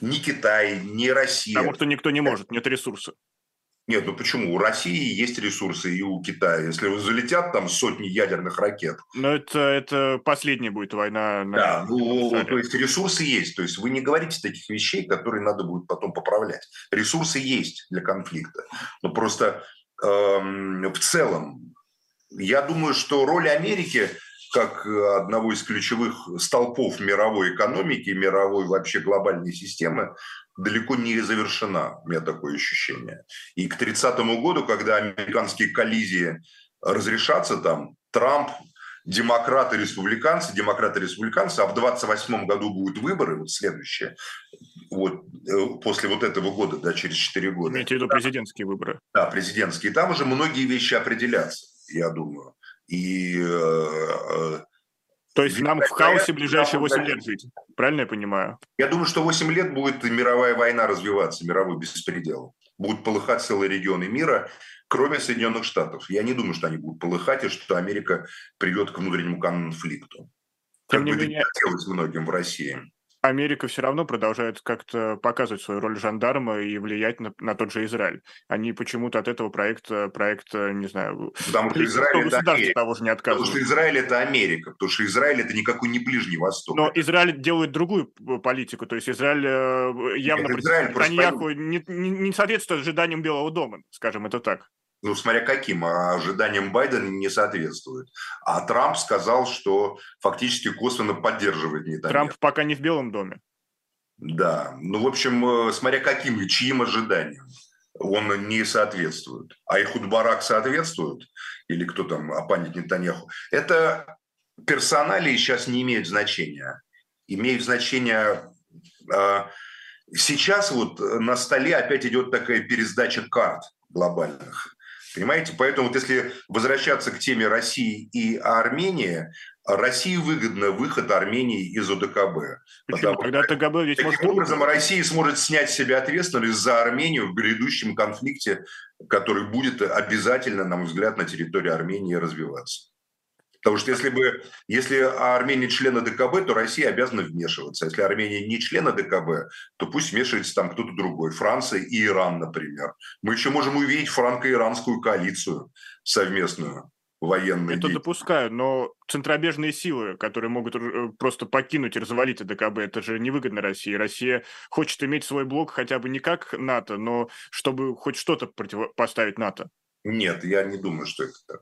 Ни Китай, ни Россия. Потому что никто не может, нет ресурсов. Нет, ну почему? У России есть ресурсы и у Китая. Если залетят там сотни ядерных ракет. Но это, это последняя будет война. На да, ну, то есть ресурсы есть. То есть вы не говорите таких вещей, которые надо будет потом поправлять. Ресурсы есть для конфликта. Но просто эм, в целом я думаю, что роль Америки как одного из ключевых столпов мировой экономики, мировой вообще глобальной системы, далеко не завершена, у меня такое ощущение. И к 30 году, когда американские коллизии разрешатся, там Трамп, демократы, республиканцы, демократы, республиканцы, а в 28 году будут выборы, вот следующие, вот э, после вот этого года, да, через 4 года. Имеете в виду президентские выборы? Да, президентские. Там уже многие вещи определятся, я думаю. И э, э, то есть нам в хаосе ближайшие 8 лет жить. Правильно я понимаю? Я думаю, что 8 лет будет мировая война развиваться, мировой беспредел. Будут полыхать целые регионы мира, кроме Соединенных Штатов. Я не думаю, что они будут полыхать, и что Америка придет к внутреннему конфликту. Тем как не бы менее... хотелось многим в России. Америка все равно продолжает как-то показывать свою роль жандарма и влиять на, на тот же Израиль. Они почему-то от этого проекта, проекта не знаю, потому что Израиль это Америка. того же не. Потому что Израиль это Америка, потому что Израиль это никакой не Ближний Восток. Но Израиль делает другую политику, то есть Израиль э, явно Нет, Израиль Таньяху не, не, не соответствует ожиданиям Белого дома, скажем это так ну, смотря каким, а ожиданиям Байдена не соответствует. А Трамп сказал, что фактически косвенно поддерживает Нетаньяху. Трамп пока не в Белом доме. Да, ну, в общем, э, смотря каким чьим ожиданиям он не соответствует. А Ихуд Барак соответствует? Или кто там, Апанит Нетаньяху? Это персоналии сейчас не имеют значения. Имеют значение... Э, сейчас вот на столе опять идет такая пересдача карт глобальных. Понимаете? Поэтому вот если возвращаться к теме России и Армении, России выгодно выход Армении из ОДКБ. Почему? Когда ТГБ ведь Таким может... образом, Россия сможет снять с себя ответственность за Армению в грядущем конфликте, который будет обязательно, на мой взгляд, на территории Армении развиваться. Потому что если бы, если Армения член ДКБ, то Россия обязана вмешиваться. Если Армения не член ДКБ, то пусть вмешивается там кто-то другой. Франция и Иран, например. Мы еще можем увидеть франко-иранскую коалицию совместную военную. Это допускаю, но центробежные силы, которые могут э, просто покинуть и развалить ДКБ, это же невыгодно России. Россия хочет иметь свой блок хотя бы не как НАТО, но чтобы хоть что-то противопоставить НАТО. Нет, я не думаю, что это так.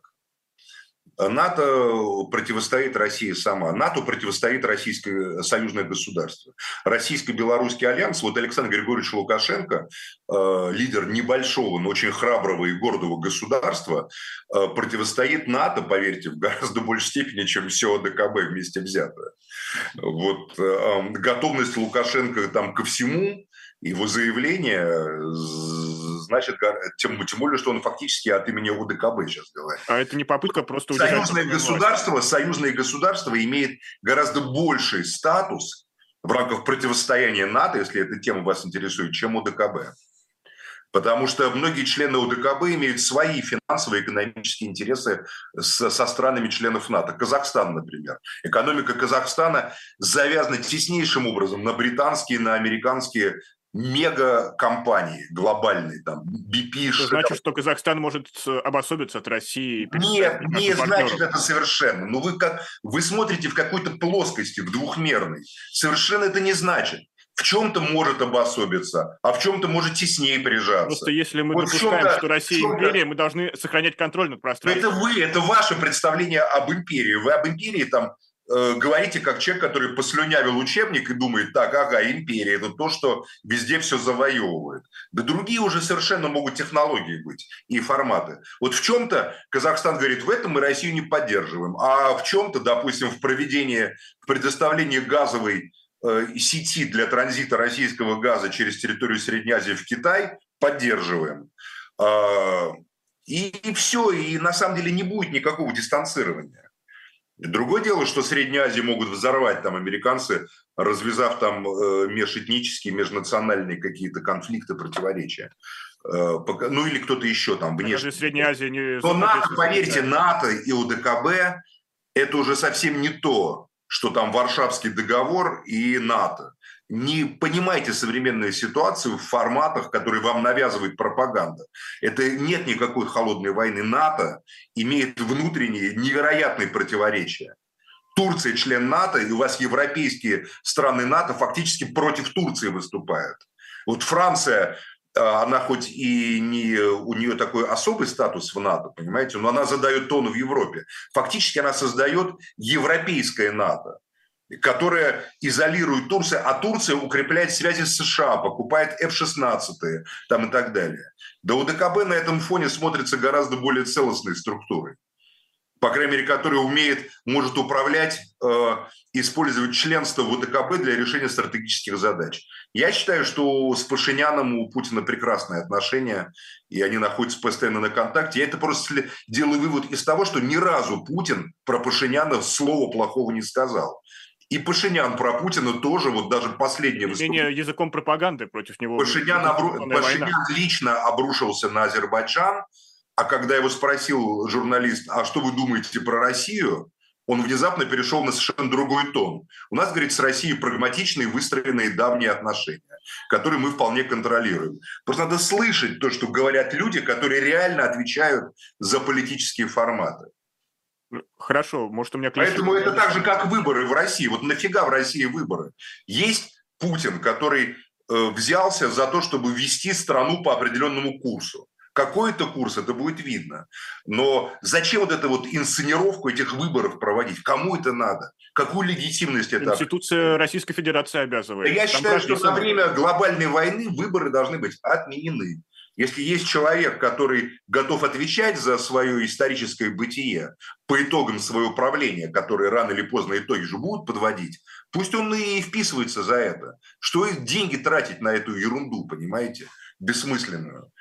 НАТО противостоит России сама. НАТО противостоит российское союзное государство. Российско-белорусский альянс, вот Александр Григорьевич Лукашенко, э, лидер небольшого, но очень храброго и гордого государства, э, противостоит НАТО, поверьте, в гораздо большей степени, чем все ОДКБ вместе взятое. Вот э, готовность Лукашенко там ко всему, его заявление, значит, тем, тем более, что он фактически от имени УДКБ сейчас говорит. А это не попытка просто Союзное государство, власть. союзное государство имеет гораздо больший статус в рамках противостояния НАТО, если эта тема вас интересует, чем УДКБ. Потому что многие члены УДКБ имеют свои финансовые и экономические интересы с, со странами членов НАТО. Казахстан, например. Экономика Казахстана завязана теснейшим образом на британские, на американские мегакомпании глобальные, там, BP, Это значит, что Казахстан может обособиться от России? Нет, не значит это совершенно. Ну, вы, как, вы смотрите в какой-то плоскости, в двухмерной. Совершенно это не значит. В чем-то может обособиться, а в чем-то может теснее прижаться. Просто если мы вот допускаем, что Россия империя, мы должны сохранять контроль над пространством. Это вы, это ваше представление об империи. Вы об империи там Э, говорите как человек, который послюнявил учебник и думает, так, ага, империя – это то, что везде все завоевывает. Да другие уже совершенно могут технологии быть и форматы. Вот в чем-то Казахстан говорит, в этом мы Россию не поддерживаем, а в чем-то, допустим, в проведении, в предоставлении газовой э, сети для транзита российского газа через территорию Средней Азии в Китай поддерживаем. Э, и, и все, и на самом деле не будет никакого дистанцирования. Другое дело, что в Средней Азии могут взорвать там американцы, развязав там э, межэтнические, межнациональные какие-то конфликты, противоречия. Э, ну или кто-то еще там внешне. Средняя Азия не... Но НАТО, поверьте, НАТО и УДКБ – это уже совсем не то, что там Варшавский договор и НАТО. Не понимайте современную ситуацию в форматах, которые вам навязывает пропаганда. Это нет никакой холодной войны. НАТО имеет внутренние невероятные противоречия. Турция член НАТО, и у вас европейские страны НАТО фактически против Турции выступают. Вот Франция, а, она хоть и не, у нее такой особый статус в НАТО, понимаете, но она задает тон в Европе. Фактически она создает европейское НАТО которая изолирует Турцию, а Турция укрепляет связи с США, покупает F-16 там и так далее. Да УДКБ на этом фоне смотрится гораздо более целостной структурой по крайней мере, которая умеет, может управлять, э, использовать членство в УДКБ для решения стратегических задач. Я считаю, что с Пашиняном у Путина прекрасные отношения, и они находятся постоянно на контакте. Я это просто делаю вывод из того, что ни разу Путин про Пашиняна слова плохого не сказал. И Пашинян про Путина тоже, вот даже последнее выступление... языком пропаганды против него. Пашинян, обру... Пашинян лично обрушился на Азербайджан, а когда его спросил журналист, а что вы думаете про Россию, он внезапно перешел на совершенно другой тон. У нас, говорит, с Россией прагматичные, выстроенные давние отношения, которые мы вполне контролируем. Просто надо слышать то, что говорят люди, которые реально отвечают за политические форматы. Хорошо, может, у меня... Поэтому это так же, как выборы в России. Вот нафига в России выборы? Есть Путин, который э, взялся за то, чтобы вести страну по определенному курсу. Какой это курс, это будет видно. Но зачем вот эту вот инсценировку этих выборов проводить? Кому это надо? Какую легитимность это? Конституция Российской Федерации обязывает. Я Там считаю, что на время глобальной войны выборы должны быть отменены. Если есть человек, который готов отвечать за свое историческое бытие по итогам своего правления, которые рано или поздно итоги же будут подводить, пусть он и вписывается за это. Что их деньги тратить на эту ерунду, понимаете, бессмысленную?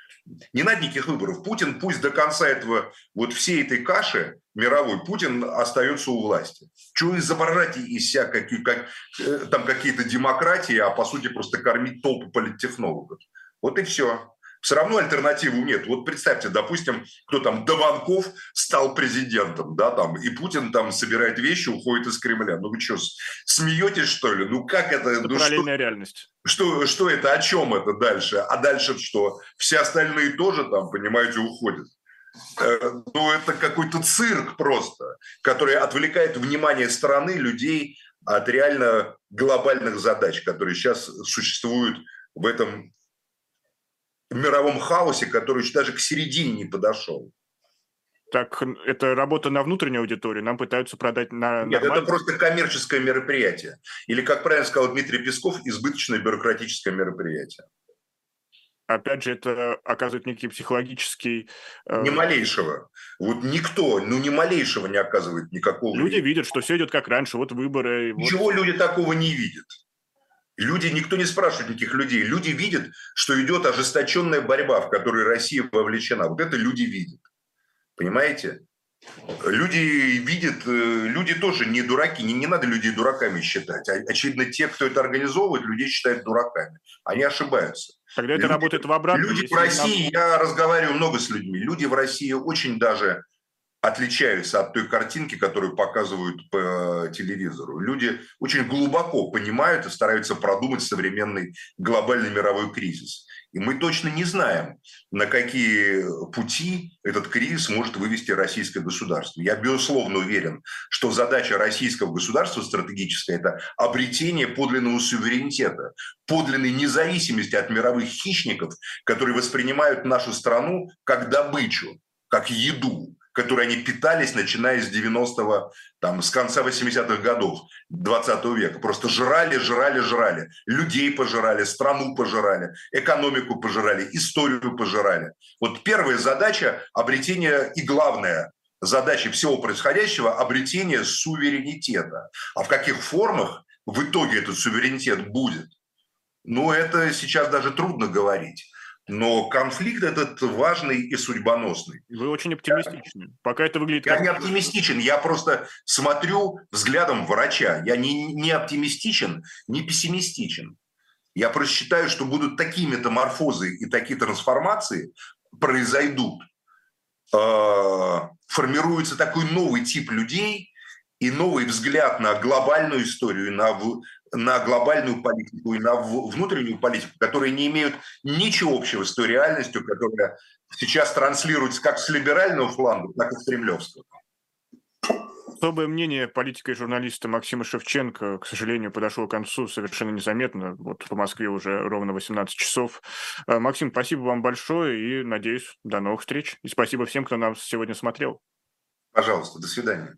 Не надо никаких выборов. Путин пусть до конца этого, вот всей этой каши мировой, Путин остается у власти. Чего изображать из себя какие, как, э, там какие-то демократии, а по сути просто кормить толпу политтехнологов. Вот и все. Все равно альтернативы нет. Вот представьте, допустим, кто там, Дованков стал президентом, да, там, и Путин там собирает вещи, уходит из Кремля. Ну вы что, смеетесь, что ли? Ну как это? Это ну, параллельная что, реальность. Что, что это, о чем это дальше? А дальше что? Все остальные тоже там, понимаете, уходят. Э, ну, это какой-то цирк просто, который отвлекает внимание страны, людей от реально глобальных задач, которые сейчас существуют в этом мировом хаосе, который еще даже к середине не подошел. Так это работа на внутреннюю аудиторию, нам пытаются продать на Нет, это просто коммерческое мероприятие. Или, как правильно сказал Дмитрий Песков, избыточное бюрократическое мероприятие. Опять же, это оказывает некий психологический... Э... Ни малейшего. Вот никто, ну ни малейшего не оказывает никакого... Люди видят, что все идет как раньше, вот выборы... Ничего вот... люди такого не видят. Люди, никто не спрашивает никаких людей. Люди видят, что идет ожесточенная борьба, в которой Россия вовлечена. Вот это люди видят. Понимаете? Люди видят, э, люди тоже не дураки, не, не надо людей дураками считать. Очевидно, те, кто это организовывает, людей считают дураками. Они ошибаются. Тогда это люди, работает в обратную. Люди в России, нам... я разговариваю много с людьми, люди в России очень даже отличаются от той картинки, которую показывают по телевизору. Люди очень глубоко понимают и стараются продумать современный глобальный мировой кризис. И мы точно не знаем, на какие пути этот кризис может вывести российское государство. Я, безусловно, уверен, что задача российского государства стратегическая – это обретение подлинного суверенитета, подлинной независимости от мировых хищников, которые воспринимают нашу страну как добычу, как еду, которой они питались, начиная с 90-го, там, с конца 80-х годов 20 века. Просто жрали, жрали, жрали. Людей пожирали, страну пожирали, экономику пожирали, историю пожирали. Вот первая задача – обретение и главная задача всего происходящего – обретение суверенитета. А в каких формах в итоге этот суверенитет будет? Ну, это сейчас даже трудно говорить. Но конфликт этот важный и судьбоносный. Вы очень оптимистичны. Я, Пока это выглядит... Я как... не оптимистичен, я просто смотрю взглядом врача. Я не, не оптимистичен, не пессимистичен. Я просто считаю, что будут такие метаморфозы и такие трансформации произойдут. А, формируется такой новый тип людей, и новый взгляд на глобальную историю, на на глобальную политику и на внутреннюю политику, которые не имеют ничего общего с той реальностью, которая сейчас транслируется как с либерального фланга, так и с кремлевского. Особое мнение политика и журналиста Максима Шевченко, к сожалению, подошло к концу совершенно незаметно. Вот по Москве уже ровно 18 часов. Э, Максим, спасибо вам большое и, надеюсь, до новых встреч. И спасибо всем, кто нас сегодня смотрел. Пожалуйста, до свидания.